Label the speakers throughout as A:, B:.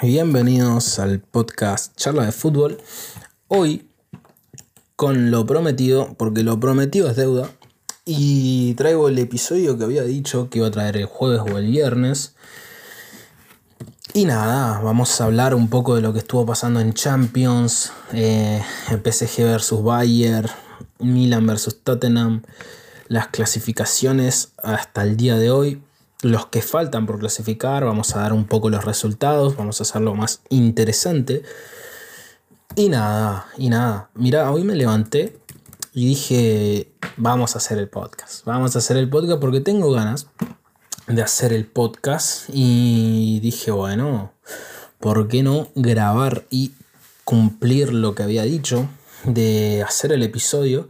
A: Bienvenidos al podcast Charla de Fútbol. Hoy con lo prometido, porque lo prometido es deuda, y traigo el episodio que había dicho que iba a traer el jueves o el viernes. Y nada, vamos a hablar un poco de lo que estuvo pasando en Champions, eh, PSG versus Bayern, Milan versus Tottenham, las clasificaciones hasta el día de hoy, los que faltan por clasificar, vamos a dar un poco los resultados, vamos a hacerlo más interesante. Y nada, y nada. Mira, hoy me levanté y dije, vamos a hacer el podcast. Vamos a hacer el podcast porque tengo ganas de hacer el podcast y dije, bueno, ¿por qué no grabar y cumplir lo que había dicho de hacer el episodio?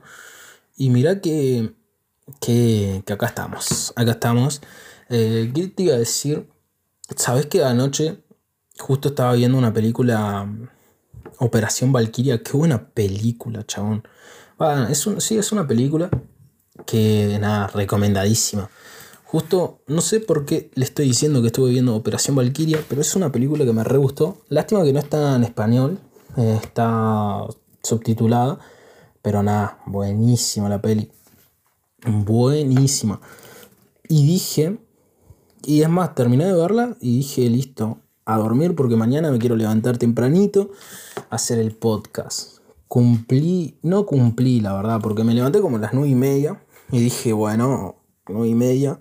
A: Y mira que, que, que acá estamos, acá estamos. Eh, ¿Qué te iba a decir? ¿Sabes que anoche justo estaba viendo una película Operación Valkyria? Qué buena película, chabón. es sí, es una película que, nada, recomendadísima. Justo, no sé por qué le estoy diciendo que estuve viendo Operación Valkyria, pero es una película que me re gustó. Lástima que no está en español, eh, está subtitulada, pero nada, buenísima la peli. Buenísima. Y dije, y es más, terminé de verla y dije, listo, a dormir porque mañana me quiero levantar tempranito, a hacer el podcast. Cumplí, no cumplí la verdad, porque me levanté como a las nueve y media y dije, bueno, nueve y media.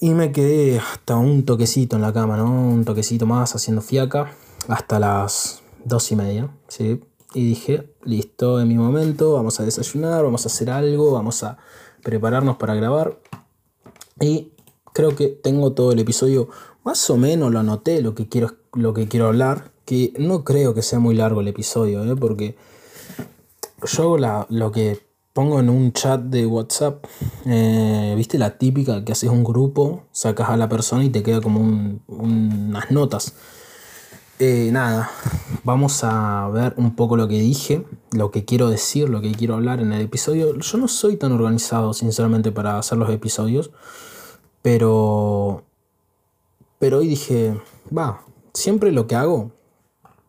A: Y me quedé hasta un toquecito en la cama, ¿no? Un toquecito más haciendo fiaca hasta las dos y media, ¿sí? Y dije, listo, en mi momento, vamos a desayunar, vamos a hacer algo, vamos a prepararnos para grabar. Y creo que tengo todo el episodio, más o menos lo anoté, lo que quiero, lo que quiero hablar, que no creo que sea muy largo el episodio, ¿eh? porque yo la, lo que pongo en un chat de WhatsApp, eh, viste la típica que haces un grupo, sacas a la persona y te queda como unas notas. Eh, nada, vamos a ver un poco lo que dije, lo que quiero decir, lo que quiero hablar en el episodio. Yo no soy tan organizado, sinceramente, para hacer los episodios. Pero, pero hoy dije, va, siempre lo que hago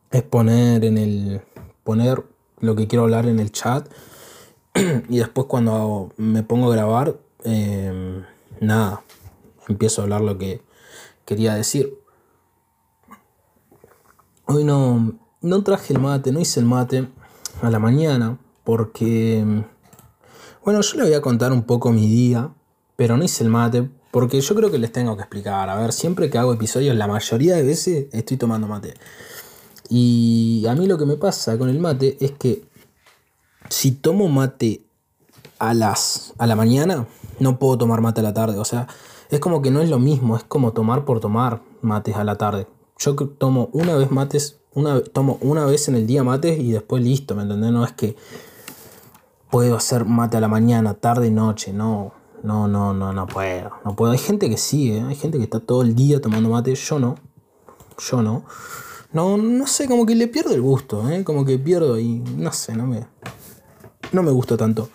A: es poner en el, poner lo que quiero hablar en el chat y después cuando me pongo a grabar, em, nada, empiezo a hablar lo que quería decir. Hoy no, no traje el mate, no hice el mate a la mañana porque, bueno, yo le voy a contar un poco mi día, pero no hice el mate porque yo creo que les tengo que explicar. A ver, siempre que hago episodios, la mayoría de veces estoy tomando mate. Y a mí lo que me pasa con el mate es que si tomo mate a las a la mañana, no puedo tomar mate a la tarde. O sea, es como que no es lo mismo, es como tomar por tomar mates a la tarde. Yo tomo una vez mates, una, tomo una vez en el día mates y después listo, ¿me entendés? No es que puedo hacer mate a la mañana, tarde, noche, no. No, no, no, no puedo. No puedo. Hay gente que sigue, ¿eh? hay gente que está todo el día tomando mate. Yo no. Yo no. No, no sé, como que le pierdo el gusto, ¿eh? Como que pierdo y no sé, no me. No me gusta tanto.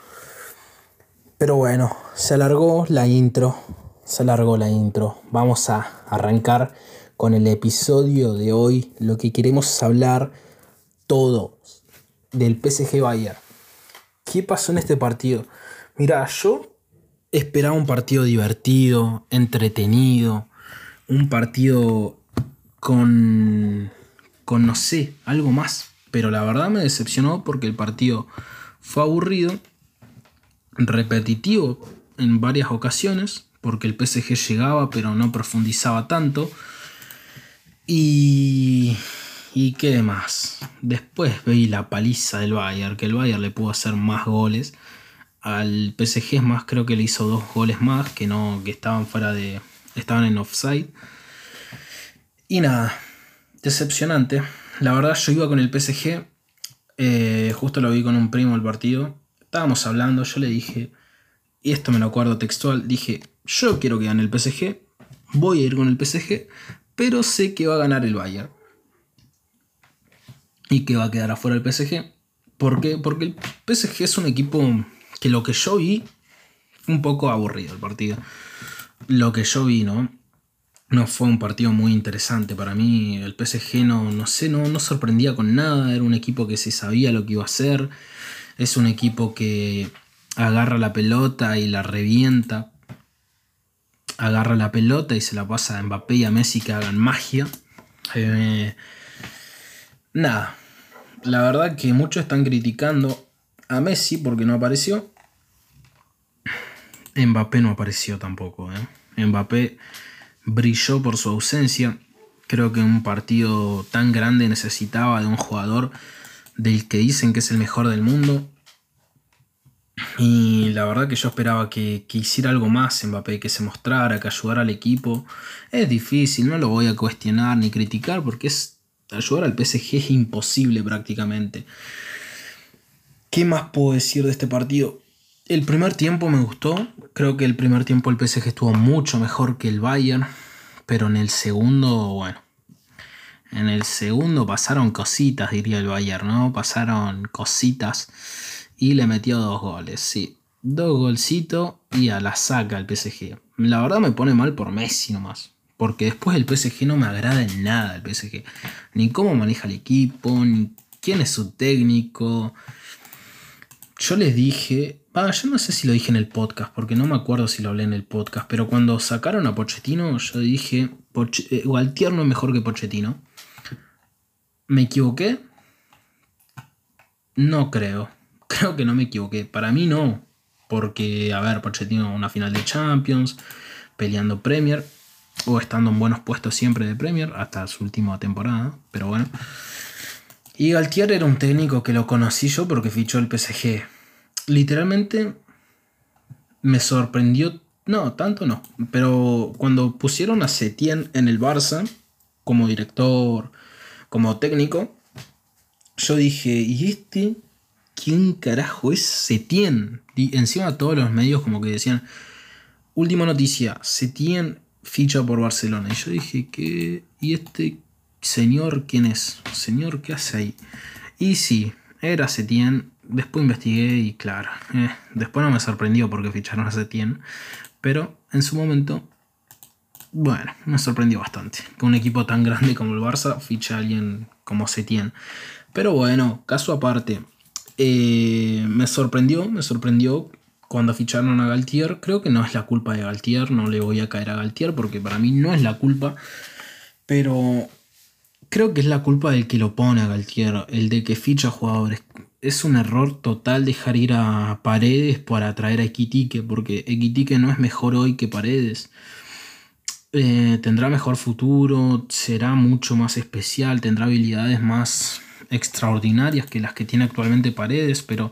A: Pero bueno, se alargó la intro. Se alargó la intro. Vamos a arrancar con el episodio de hoy. Lo que queremos hablar todos del PSG Bayern. ¿Qué pasó en este partido? Mira, yo esperaba un partido divertido, entretenido, un partido con, con, no sé, algo más. Pero la verdad me decepcionó porque el partido fue aburrido, repetitivo en varias ocasiones, porque el PSG llegaba pero no profundizaba tanto. Y... ¿Y qué más? Después veí la paliza del Bayern, que el Bayern le pudo hacer más goles al PSG más, creo que le hizo dos goles más que no que estaban fuera de estaban en offside. Y nada, decepcionante. La verdad yo iba con el PSG, eh, justo lo vi con un primo el partido. Estábamos hablando, yo le dije, y esto me lo acuerdo textual, dije, yo quiero que gane el PSG, voy a ir con el PSG, pero sé que va a ganar el Bayern. Y que va a quedar afuera el PSG. ¿Por qué? Porque el PSG es un equipo que lo que yo vi fue un poco aburrido el partido. Lo que yo vi, ¿no? no fue un partido muy interesante para mí. El PSG no, no sé, no, no sorprendía con nada. Era un equipo que se sabía lo que iba a hacer. Es un equipo que agarra la pelota y la revienta. Agarra la pelota y se la pasa a Mbappé y a Messi que hagan magia. Eh, nada. La verdad que muchos están criticando a Messi porque no apareció. Mbappé no apareció tampoco. ¿eh? Mbappé brilló por su ausencia. Creo que un partido tan grande necesitaba de un jugador del que dicen que es el mejor del mundo. Y la verdad que yo esperaba que, hiciera algo más Mbappé, que se mostrara, que ayudara al equipo. Es difícil, no lo voy a cuestionar ni criticar porque es ayudar al PSG es imposible prácticamente. ¿Qué más puedo decir de este partido? El primer tiempo me gustó. Creo que el primer tiempo el PSG estuvo mucho mejor que el Bayern. Pero en el segundo, bueno. En el segundo pasaron cositas, diría el Bayern, ¿no? Pasaron cositas. Y le metió dos goles, sí. Dos golcitos y a la saca el PSG. La verdad me pone mal por Messi nomás. Porque después el PSG no me agrada en nada el PSG. Ni cómo maneja el equipo, ni quién es su técnico. Yo les dije, ah, yo no sé si lo dije en el podcast, porque no me acuerdo si lo hablé en el podcast, pero cuando sacaron a Pochettino, yo dije, eh, Gualtier no es mejor que Pochettino. ¿Me equivoqué? No creo. Creo que no me equivoqué. Para mí no. Porque, a ver, Pochettino una final de Champions, peleando Premier, o estando en buenos puestos siempre de Premier, hasta su última temporada, pero bueno. Y Galtier era un técnico que lo conocí yo porque fichó el PSG. Literalmente me sorprendió, no, tanto no, pero cuando pusieron a Setien en el Barça como director, como técnico, yo dije, ¿y este quién carajo es Setien? Y encima todos los medios como que decían, última noticia, Setien ficha por Barcelona. Y yo dije, ¿qué? ¿Y este Señor, ¿quién es? Señor, ¿qué hace ahí? Y sí, era Setien. Después investigué y claro, eh, después no me sorprendió porque ficharon a Setien. Pero en su momento, bueno, me sorprendió bastante. Que un equipo tan grande como el Barça ficha a alguien como Setien. Pero bueno, caso aparte. Eh, me sorprendió, me sorprendió cuando ficharon a Galtier. Creo que no es la culpa de Galtier, no le voy a caer a Galtier porque para mí no es la culpa. Pero Creo que es la culpa del que lo pone a Galtier, el de que ficha jugadores. Es un error total dejar ir a Paredes para traer a Equitique, porque Equitique no es mejor hoy que Paredes. Eh, tendrá mejor futuro, será mucho más especial, tendrá habilidades más extraordinarias que las que tiene actualmente Paredes, pero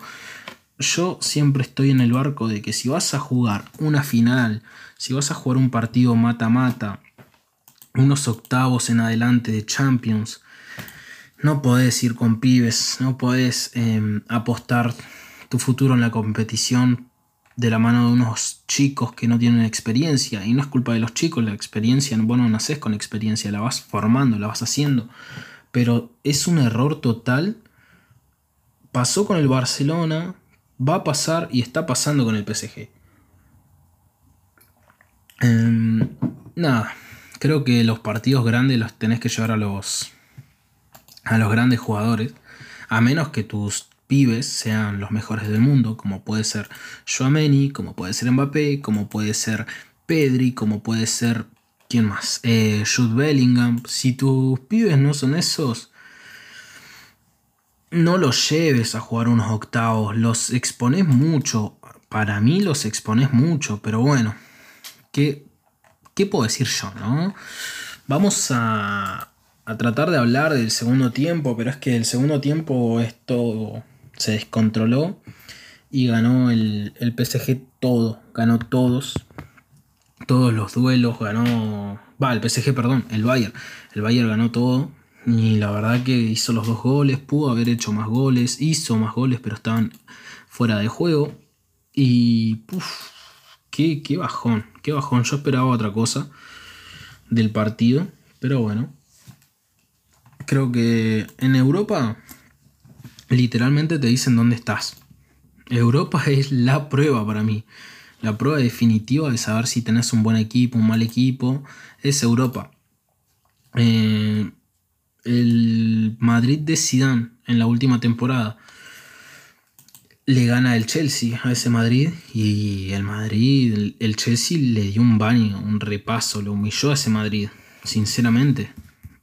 A: yo siempre estoy en el barco de que si vas a jugar una final, si vas a jugar un partido mata-mata, unos octavos en adelante de Champions. No podés ir con pibes, no podés em, apostar tu futuro en la competición de la mano de unos chicos que no tienen experiencia. Y no es culpa de los chicos, la experiencia, vos no nacés con experiencia, la vas formando, la vas haciendo. Pero es un error total. Pasó con el Barcelona, va a pasar y está pasando con el PSG. Em, nada, creo que los partidos grandes los tenés que llevar a los, a los grandes jugadores, a menos que tus pibes sean los mejores del mundo, como puede ser Joameni, como puede ser Mbappé, como puede ser Pedri, como puede ser... ¿Quién más? Eh, Jude Bellingham. Si tus pibes no son esos, no los lleves a jugar unos octavos. Los expones mucho. Para mí los expones mucho, pero bueno. ¿Qué, ¿Qué puedo decir yo, no? Vamos a, tratar de hablar del segundo tiempo, pero es que el segundo tiempo esto se descontroló y ganó el, el PSG todo, ganó todos, todos los duelos, ganó, va, el PSG, perdón, el Bayern, el Bayern ganó todo y la verdad que hizo los dos goles, pudo haber hecho más goles, hizo más goles, pero estaban fuera de juego y Qué, bajón, qué bajón. Yo esperaba otra cosa del partido, pero bueno. Creo que en Europa literalmente te dicen dónde estás. Europa es la prueba para mí. La prueba definitiva de saber si tenés un buen equipo, un mal equipo, es Europa. Eh, el Madrid de Zidane en la última temporada le gana el Chelsea a ese Madrid y el Madrid, el, Chelsea le dio un baño, un repaso, lo humilló a ese Madrid, sinceramente.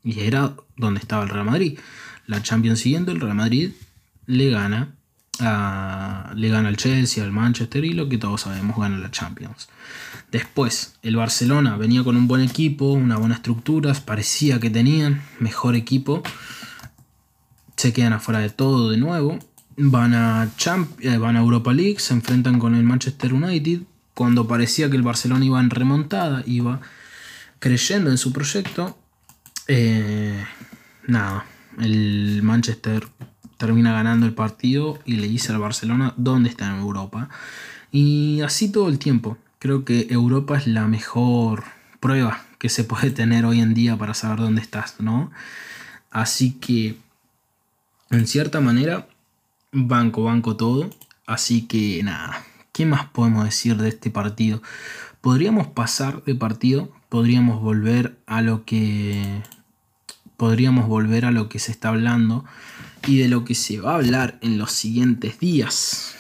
A: Y era donde estaba el Real Madrid. La Champions siguiente, el Real Madrid le gana le gana al Chelsea, al Manchester y lo que todos sabemos, gana la Champions. Después, el Barcelona venía con un buen equipo, una buena estructura, parecía que tenían mejor equipo. Se quedan afuera de todo de nuevo. Van a, eh, van a Europa League, se enfrentan con el Manchester United. Cuando parecía que el Barcelona iba en remontada, iba creyendo en su proyecto. Eh, nada, el Manchester termina ganando el partido y le dice al Barcelona dónde está en Europa. Y así todo el tiempo. Creo que Europa es la mejor prueba que se puede tener hoy en día para saber dónde estás, ¿no? Así que, en cierta manera, banco, banco todo. Así que nada, ¿qué más podemos decir de este partido? Podríamos pasar de partido, podríamos volver a lo que podríamos volver a lo que se está hablando y de lo que se va a hablar en los siguientes días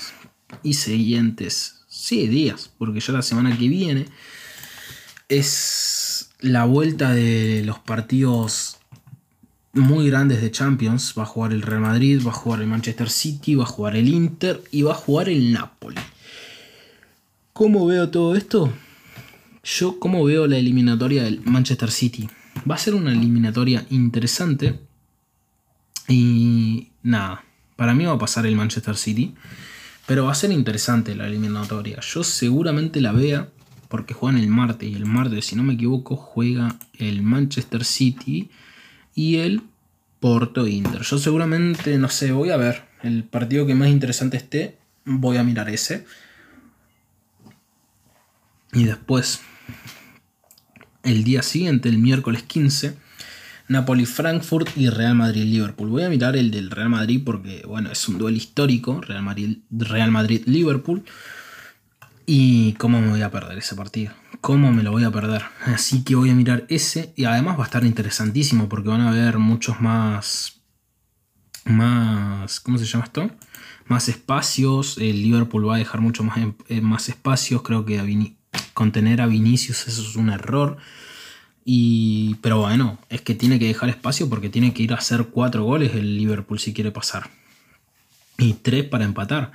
A: y siguientes, sí, días, porque ya la semana que viene es la vuelta de los partidos muy grandes de Champions. Va a jugar el Real Madrid, va a jugar el Manchester City, va a jugar el Inter y va a jugar el Napoli. ¿Cómo veo todo esto? Yo, ¿cómo veo la eliminatoria del Manchester City? Va a ser una eliminatoria interesante y nada, para mí va a pasar el Manchester City. Pero va a ser interesante la eliminatoria. Yo seguramente la vea porque juegan el martes. Y el martes, si no me equivoco, juega el Manchester City y el Porto Inter. Yo seguramente, no sé, voy a ver el partido que más interesante esté. Voy a mirar ese. Y después, el día siguiente, el miércoles 15, Napoli-Frankfurt y Real Madrid-Liverpool. Voy a mirar el del Real Madrid porque, bueno, es un duelo histórico, Real Madrid-Liverpool. Madrid, y cómo me voy a perder ese partido. Cómo me lo voy a perder. Así que voy a mirar ese. Y además va a estar interesantísimo porque van a haber muchos más... Más... ¿Cómo se llama esto? Más espacios. El Liverpool va a dejar mucho más, eh, más espacios. Creo que contener a Vinicius eso es un error. Y, pero bueno, es que tiene que dejar espacio porque tiene que ir a hacer cuatro goles el Liverpool si quiere pasar. Y tres para empatar.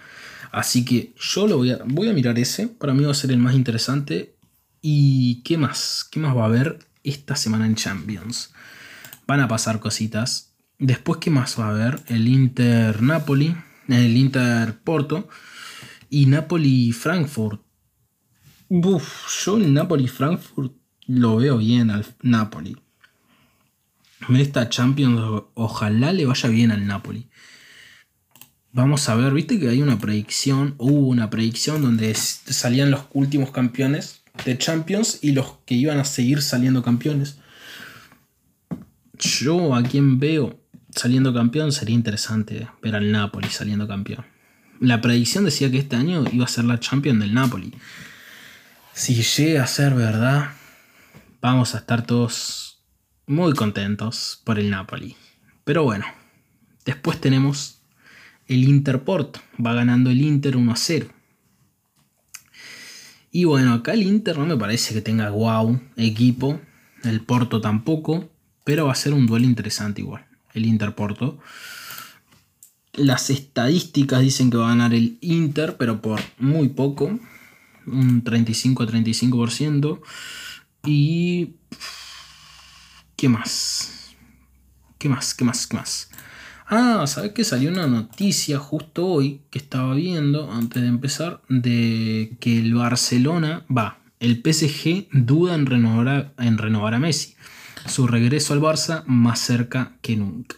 A: Así que yo lo voy a, voy a mirar ese. Para mí va a ser el más interesante. ¿Y qué más? ¿Qué más va a haber esta semana en Champions? Van a pasar cositas. Después, ¿qué más va a haber? El Inter Napoli, el Inter Porto y Napoli Frankfurt. Uf, yo el Napoli Frankfurt lo veo bien al Napoli. En esta Champions, ojalá le vaya bien al Napoli. Vamos a ver, viste que hay una predicción, hubo una predicción donde salían los últimos campeones de Champions y los que iban a seguir saliendo campeones. Yo a quien veo saliendo campeón sería interesante ver al Napoli saliendo campeón. La predicción decía que este año iba a ser la Champions del Napoli. Si llega a ser verdad, vamos a estar todos muy contentos por el Napoli. Pero bueno, después tenemos el Interport, va ganando el Inter 1 a 0. Y bueno, acá el Inter no me parece que tenga wow equipo, el Porto tampoco, pero va a ser un duelo interesante igual, el Inter Porto. Las estadísticas dicen que va a ganar el Inter, pero por muy poco, un 35 a 35%. Y... ¿Qué más? ¿Qué más? ¿Qué más? ¿Qué más? Ah, ¿sabes que salió una noticia justo hoy que estaba viendo antes de empezar de que el Barcelona va, el PSG duda en renovar, en renovar a Messi. Su regreso al Barça más cerca que nunca.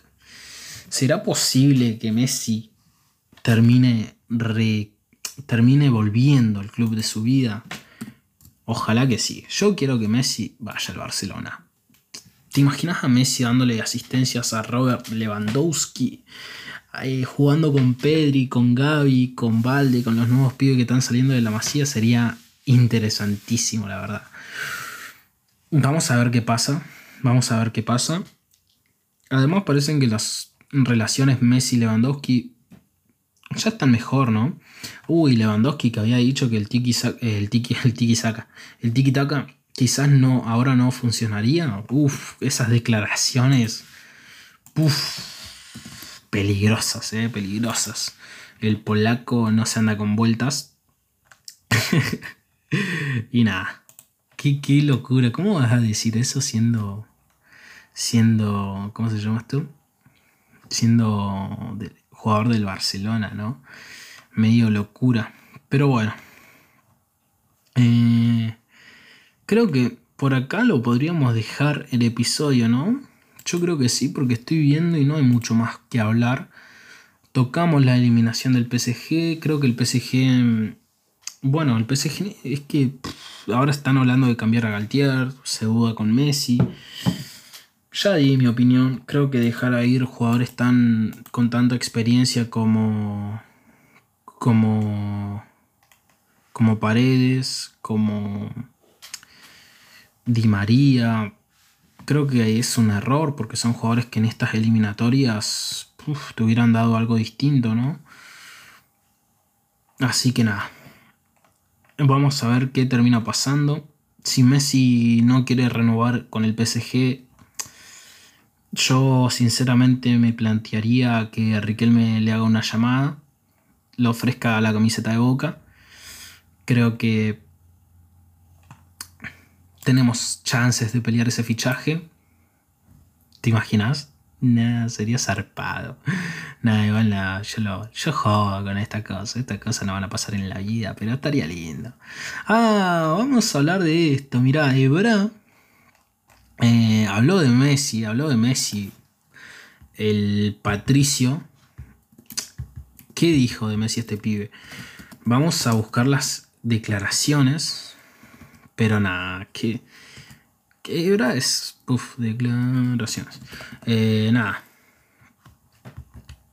A: ¿Será posible que Messi termine, termine volviendo al club de su vida? Ojalá que sí. Yo quiero que Messi vaya al Barcelona. ¿Te imaginas a Messi dándole asistencias a Robert Lewandowski? jugando con Pedri, con Gaby, con Valde, con los nuevos pibes que están saliendo de la masía, sería interesantísimo, la verdad. Vamos a ver qué pasa. Vamos a ver qué pasa. Además, parecen que las relaciones Messi-Lewandowski ya están mejor, ¿no? Uy, Lewandowski que había dicho que el tiki el tiki, el tiki saca, el tiki taka quizás no, ahora no funcionaría. Uf, esas declaraciones, uf, peligrosas, eh, peligrosas. El polaco no se anda con vueltas. y nada, qué, qué locura. ¿Cómo vas a decir eso siendo, siendo, ¿cómo se llama esto? Siendo jugador del Barcelona, ¿no? Medio locura. Pero bueno. Eh, creo que por acá lo podríamos dejar el episodio, ¿no? Yo creo que sí, porque estoy viendo y no hay mucho más que hablar. Tocamos la eliminación del PSG. Creo que el PSG. Bueno, el PSG es que ahora están hablando de cambiar a Galtier. Se duda con Messi. Ya di mi opinión. Creo que dejar a ir jugadores tan con tanta experiencia como como como Paredes, como Di María, creo que es un error porque son jugadores que en estas eliminatorias te hubieran dado algo distinto, ¿no? Así que nada. Vamos a ver qué termina pasando. Si Messi no quiere renovar con el PSG, yo sinceramente me plantearía que Riquelme le haga una llamada, le ofrezca la camiseta de boca. Creo que tenemos chances de pelear ese fichaje. ¿Te imaginas? Nada, sería zarpado. Nada, igual nada, yo, lo, yo jodo con esta cosa. Estas cosas no van a pasar en la vida, pero estaría lindo. Ah, vamos a hablar de esto. Mirá, Ebra eh, habló de Messi, habló de Messi. El Patricio. ¿Qué dijo de Messi este pibe? Vamos a buscar las declaraciones. Pero nada, que. Que Ebra es. Uf, declaraciones. Eh, nada.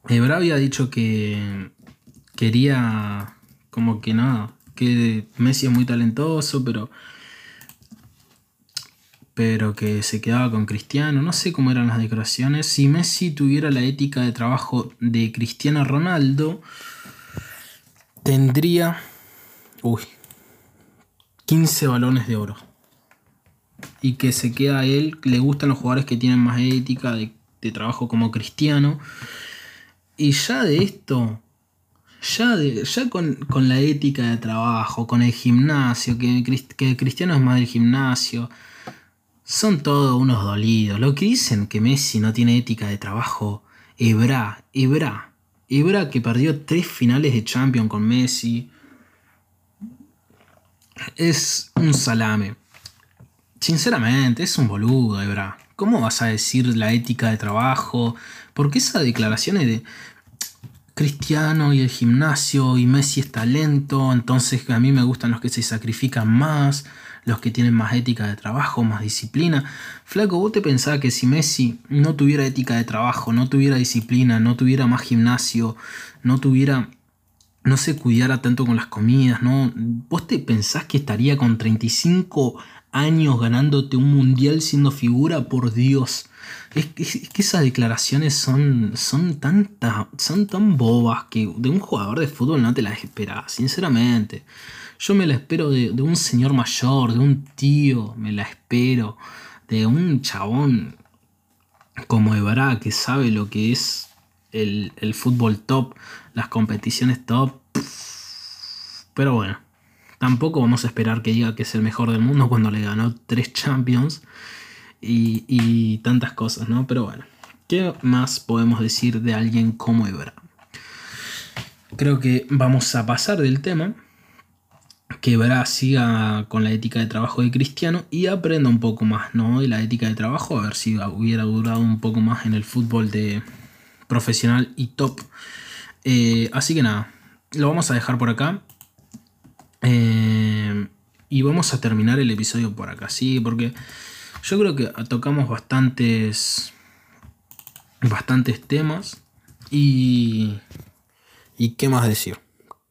A: Ebra había dicho que. Quería. Como que nada. Que Messi es muy talentoso, pero pero que se quedaba con Cristiano, no sé cómo eran las declaraciones. Si Messi tuviera la ética de trabajo de Cristiano Ronaldo, tendría uy, 15 balones de oro. Y que se queda a él, le gustan los jugadores que tienen más ética de, trabajo como Cristiano. Y ya de esto, ya, de, ya con, la ética de trabajo, con el gimnasio, que, que Cristiano es más del gimnasio, son todos unos dolidos. Lo que dicen que Messi no tiene ética de trabajo, Ebra, Ebra. Ebra que perdió tres finales de Champions con Messi. Es un salame. Sinceramente, es un boludo, Ebra. ¿Cómo vas a decir la ética de trabajo? Porque esas declaraciones de Cristiano y el gimnasio y Messi es talento, entonces a mí me gustan los que se sacrifican más los que tienen más ética de trabajo, más disciplina. Flaco, vos te pensabas que si Messi no tuviera ética de trabajo, no tuviera disciplina, no tuviera más gimnasio, no tuviera no se cuidara tanto con las comidas, ¿no? ¿Vos te pensás que estaría con 35 años ganándote un mundial siendo figura? Por Dios. Es que, esas declaraciones son, son, tan, son tan bobas que de un jugador de fútbol no te las esperas, sinceramente. Yo me la espero de, un señor mayor, de un tío, me la espero, de un chabón como Ebra que sabe lo que es el, fútbol top, las competiciones top. Pero bueno, tampoco vamos a esperar que diga que es el mejor del mundo cuando le ganó tres Champions y, y tantas cosas, ¿no? Pero bueno, ¿qué más podemos decir de alguien como Ebra? Creo que vamos a pasar del tema que Bra siga con la ética de trabajo de Cristiano y aprenda un poco más ¿no? de la ética de trabajo, a ver si hubiera durado un poco más en el fútbol de profesional y top. Eh, así que nada, lo vamos a dejar por acá. Eh, y vamos a terminar el episodio por acá, sí, porque yo creo que tocamos bastantes, bastantes temas y... ¿Y qué más decir?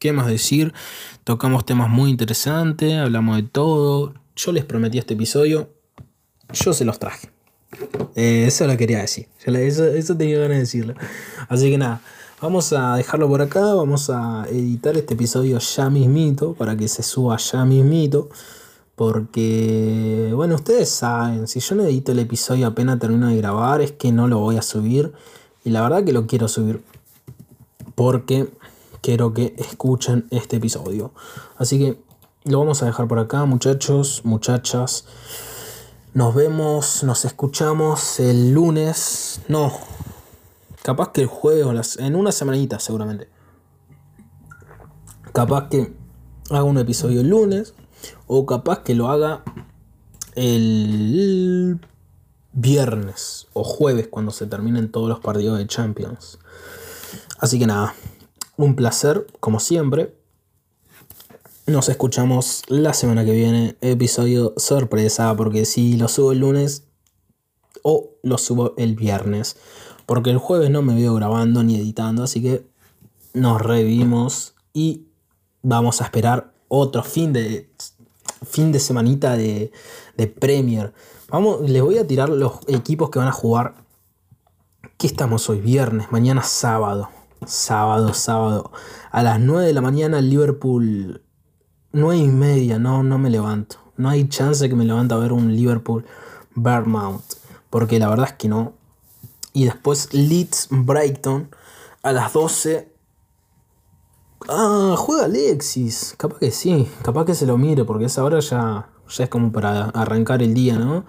A: ¿Qué más decir? Tocamos temas muy interesantes, hablamos de todo. Yo les prometí este episodio, yo se los traje. Eh, eso lo quería decir. Eso, eso tenía ganas de decirlo. Así que nada, vamos a dejarlo por acá. Vamos a editar este episodio ya mismito para que se suba ya mismito. Porque, bueno, ustedes saben, si yo no edito el episodio apenas termino de grabar, es que no lo voy a subir. Y la verdad que lo quiero subir. Porque quiero que escuchen este episodio. Así que lo vamos a dejar por acá, muchachos, muchachas. Nos vemos, nos escuchamos el lunes. No, capaz que el jueves o en una semanita seguramente. Capaz que haga un episodio el lunes o capaz que lo haga el viernes o jueves cuando se terminen todos los partidos de Champions. Así que nada, un placer como siempre. Nos escuchamos la semana que viene, episodio sorpresa, porque si lo subo el lunes o lo subo el viernes, porque el jueves no me veo grabando ni editando, así que nos revimos y vamos a esperar otro fin de fin de semanita de, de Premier. Vamos, les voy a tirar los equipos que van a jugar. ¿Qué estamos hoy? Viernes, mañana sábado. Sábado, sábado. A las 9 de la mañana Liverpool 9 y media, no, no me levanto. No hay chance que me levante a ver un Liverpool Vermount. Porque la verdad es que no. Y después Leeds Brighton a las 12. Ah, juega Alexis. Capaz que sí. Capaz que se lo mire. Porque esa hora ya, ya es como para arrancar el día, ¿no?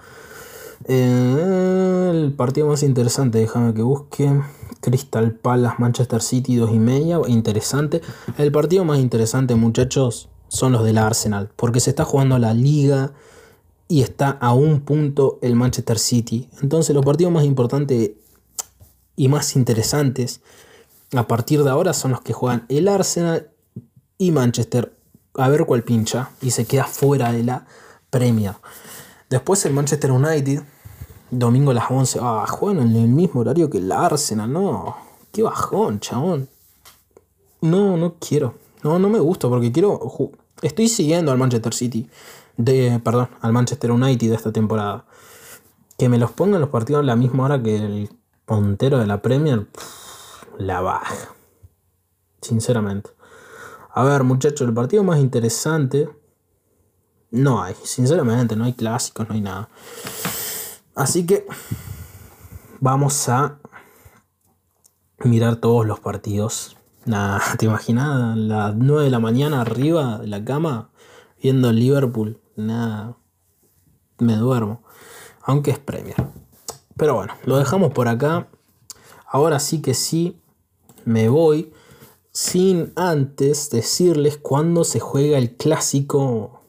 A: Eh, el partido más interesante, déjame que busque. Crystal Palace, Manchester City, 2 y media. Interesante. El partido más interesante, muchachos son los del Arsenal, porque se está jugando la liga y está a un punto el Manchester City. Entonces los partidos más importantes y más interesantes a partir de ahora son los que juegan el Arsenal y Manchester. A ver cuál pincha y se queda fuera de la Premier. Después el Manchester United, domingo a las 11. Ah, juegan en el mismo horario que el Arsenal, no. Qué bajón, chabón. No, no quiero. No, no me gusta porque quiero. Estoy siguiendo al Manchester City. De, perdón, al Manchester United de esta temporada. Que me los pongan los partidos a la misma hora que el puntero de la Premier. la baja. Sinceramente. A ver, muchachos, el partido más interesante. No hay, sinceramente, no hay clásicos, no hay nada. Así que vamos a mirar todos los partidos Nada, ¿te imaginas? Las 9 de la mañana arriba de la cama viendo Liverpool. Nada, me duermo. Aunque es Premier. Pero bueno, lo dejamos por acá. Ahora sí que sí, me voy. Sin antes decirles cuándo se juega el clásico.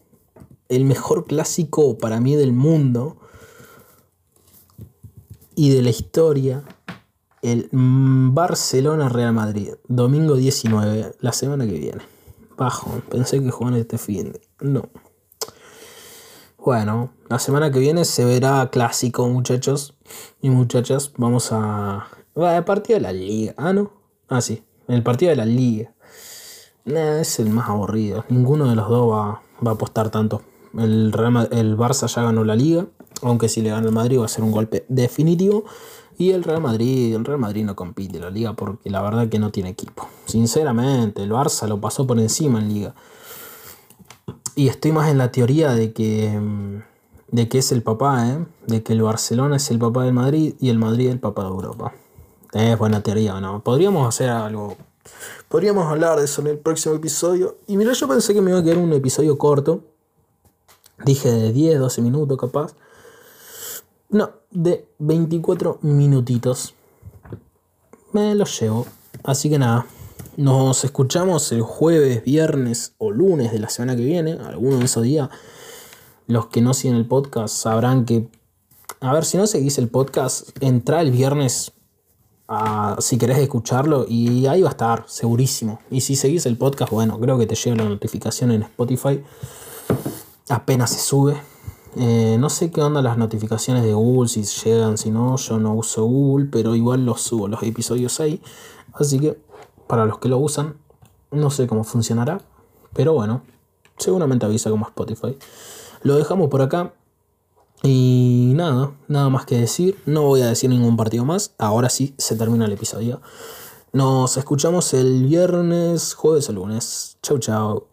A: El mejor clásico para mí del mundo. Y de la historia el Barcelona-Real Madrid, domingo 19, la semana que viene. Bajo, pensé que jugaban este fin. No. Bueno, la semana que viene se verá clásico, muchachos y muchachas. Vamos a. El partido de la liga. Ah, no. Ah, sí. El partido de la liga. es el más aburrido. Ninguno de los dos va, va a apostar tanto. El, el Barça ya ganó la liga. Aunque si le gana el Madrid va a ser un golpe definitivo. Y el Real Madrid, el Real Madrid no compite en la liga porque la verdad que no tiene equipo. Sinceramente, el Barça lo pasó por encima en liga. Y estoy más en la teoría de que, mm, de que es el papá, ¿eh? de que el Barcelona es el papá del Madrid y el Madrid el papá de Europa. Es buena teoría, ¿no? Podríamos hacer algo. Podríamos hablar de eso en el próximo episodio. Y mira, yo pensé que me iba a quedar un episodio corto. Dije de 10, 12 minutos capaz. No, de 24 minutitos. Me lo llevo. Así que nada. Nos escuchamos el jueves, viernes o lunes de la semana que viene. Alguno de esos días. Los que no siguen el podcast sabrán que. A ver, si no seguís el podcast, entra el viernes a, si querés escucharlo y ahí va a estar, segurísimo. Y si seguís el podcast, bueno, creo que te llega la notificación en Spotify. Apenas se sube. Eh, no sé qué onda las notificaciones de Google, si llegan, si no, yo no uso Google, pero igual los subo los episodios ahí. Así que para los que lo usan, No sé cómo funcionará, pero bueno, seguramente avisa como Spotify. Lo dejamos por acá. Y nada, nada más que decir. No voy a decir ningún partido más. Ahora sí se termina el episodio. Nos escuchamos el viernes, jueves o lunes. Chau, chau.